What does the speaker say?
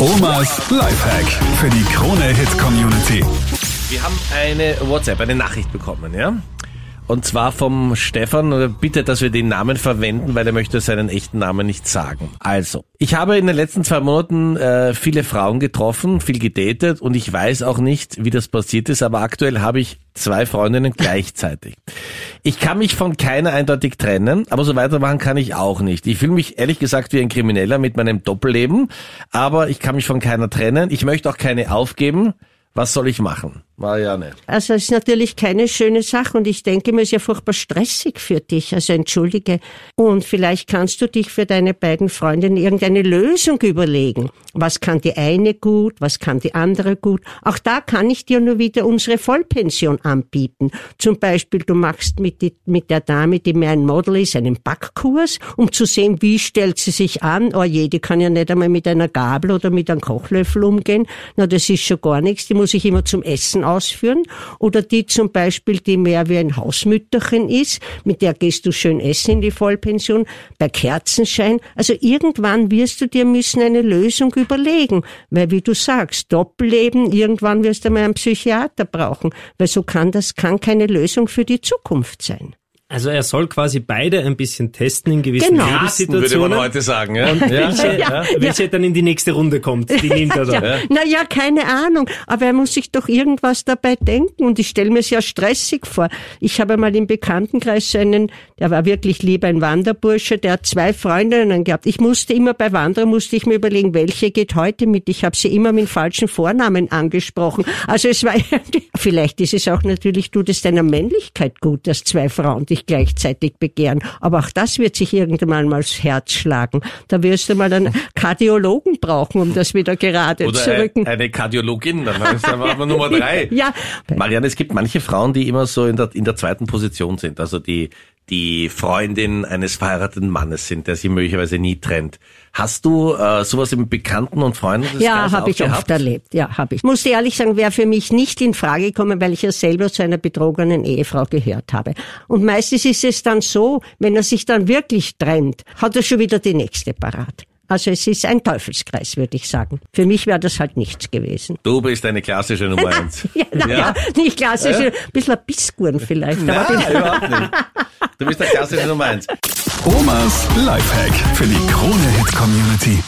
Omas Lifehack für die Krone-Hit-Community. Wir haben eine WhatsApp, eine Nachricht bekommen, ja? Und zwar vom Stefan, bitte, dass wir den Namen verwenden, weil er möchte seinen echten Namen nicht sagen. Also, ich habe in den letzten zwei Monaten äh, viele Frauen getroffen, viel gedatet und ich weiß auch nicht, wie das passiert ist, aber aktuell habe ich zwei Freundinnen gleichzeitig. Ich kann mich von keiner eindeutig trennen, aber so weitermachen kann ich auch nicht. Ich fühle mich ehrlich gesagt wie ein Krimineller mit meinem Doppelleben, aber ich kann mich von keiner trennen. Ich möchte auch keine aufgeben. Was soll ich machen? Marianne. Also es ist natürlich keine schöne Sache und ich denke mir, es ist ja furchtbar stressig für dich, also entschuldige. Und vielleicht kannst du dich für deine beiden Freundinnen irgendeine Lösung überlegen. Was kann die eine gut, was kann die andere gut? Auch da kann ich dir nur wieder unsere Vollpension anbieten. Zum Beispiel, du machst mit, die, mit der Dame, die mir ein Model ist, einen Backkurs, um zu sehen, wie stellt sie sich an. Oh je, die kann ja nicht einmal mit einer Gabel oder mit einem Kochlöffel umgehen. Na, das ist schon gar nichts. Die muss ich immer zum Essen ausführen. Oder die zum Beispiel, die mehr wie ein Hausmütterchen ist, mit der gehst du schön essen in die Vollpension, bei Kerzenschein. Also irgendwann wirst du dir müssen eine Lösung überlegen. Weil wie du sagst, Doppelleben, irgendwann wirst du mal einen Psychiater brauchen. Weil so kann das, kann keine Lösung für die Zukunft sein. Also er soll quasi beide ein bisschen testen in gewissen Genau. Lebenssituationen. Würde man heute sagen, ja? Und welche, Ja, welche dann in die nächste Runde kommt, die nimmt er dann. Ja, na ja, keine Ahnung. Aber er muss sich doch irgendwas dabei denken. Und ich stelle mir es ja stressig vor. Ich habe mal im Bekanntenkreis einen, der war wirklich lieber ein Wanderbursche, der hat zwei Freundinnen gehabt. Ich musste immer bei Wandern, musste ich mir überlegen, welche geht heute mit. Ich habe sie immer mit falschen Vornamen angesprochen. Also es war, vielleicht ist es auch natürlich, tut es deiner Männlichkeit gut, dass zwei Frauen dich gleichzeitig begehren. Aber auch das wird sich irgendwann mal aufs Herz schlagen. Da wirst du mal einen Kardiologen brauchen, um das wieder gerade Oder zu rücken. ein- eine Kardiologin, dann ist aber Nummer drei. Ja, Marianne, es gibt manche Frauen, die immer so in der, in der zweiten Position sind, also die, die Freundin eines verheirateten Mannes sind, der sich möglicherweise nie trennt. Hast du äh, sowas im Bekannten- und Freundeskreis Ja, habe ich gehabt? oft erlebt. Ja, habe ich. Muss ehrlich sagen, wäre für mich nicht in Frage gekommen, weil ich ja selber zu einer betrogenen Ehefrau gehört habe. Und meistens ist es dann so, wenn er sich dann wirklich trennt, hat er schon wieder die nächste parat. Also es ist ein Teufelskreis, würde ich sagen. Für mich wäre das halt nichts gewesen. Du bist eine klassische Nummer eins. Ja, na, ja? nicht klassisch, ein bisschen ein Bissgurn vielleicht. aber Nein, überhaupt nicht. Du bist der klassische Nummer eins. Omas Lifehack für die Krone-Hit-Community.